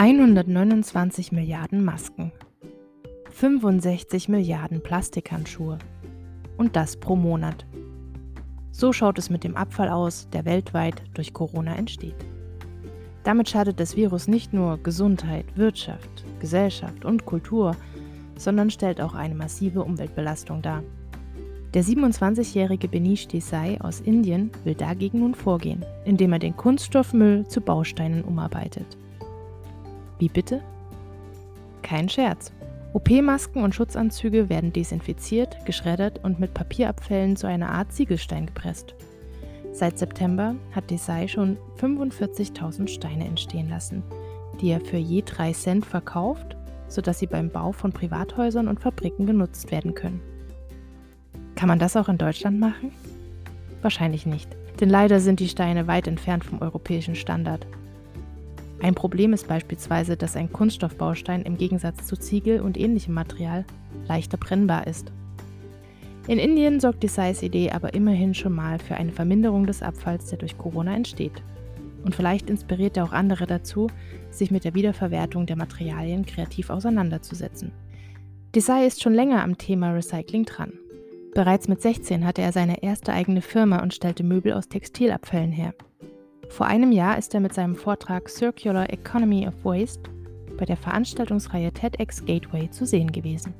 »129 Milliarden Masken, 65 Milliarden Plastikhandschuhe und das pro Monat. So schaut es mit dem Abfall aus, der weltweit durch Corona entsteht. Damit schadet das Virus nicht nur Gesundheit, Wirtschaft, Gesellschaft und Kultur, sondern stellt auch eine massive Umweltbelastung dar. Der 27-jährige Benish Desai aus Indien will dagegen nun vorgehen, indem er den Kunststoffmüll zu Bausteinen umarbeitet. Wie bitte? Kein Scherz. OP-Masken und Schutzanzüge werden desinfiziert, geschreddert und mit Papierabfällen zu einer Art Ziegelstein gepresst. Seit September hat Desai schon 45.000 Steine entstehen lassen, die er für je 3 Cent verkauft, sodass sie beim Bau von Privathäusern und Fabriken genutzt werden können. Kann man das auch in Deutschland machen? Wahrscheinlich nicht, denn leider sind die Steine weit entfernt vom europäischen Standard. Ein Problem ist beispielsweise, dass ein Kunststoffbaustein im Gegensatz zu Ziegel und ähnlichem Material leichter brennbar ist. In Indien sorgt die SAIS-Idee aber immerhin schon mal für eine Verminderung des Abfalls, der durch Corona entsteht. Und vielleicht inspiriert er auch andere dazu, sich mit der Wiederverwertung der Materialien kreativ auseinanderzusetzen. Desai ist schon länger am Thema Recycling dran. Bereits mit 16 hatte er seine erste eigene Firma und stellte Möbel aus Textilabfällen her. Vor einem Jahr ist er mit seinem Vortrag Circular Economy of Waste bei der Veranstaltungsreihe TEDx Gateway zu sehen gewesen.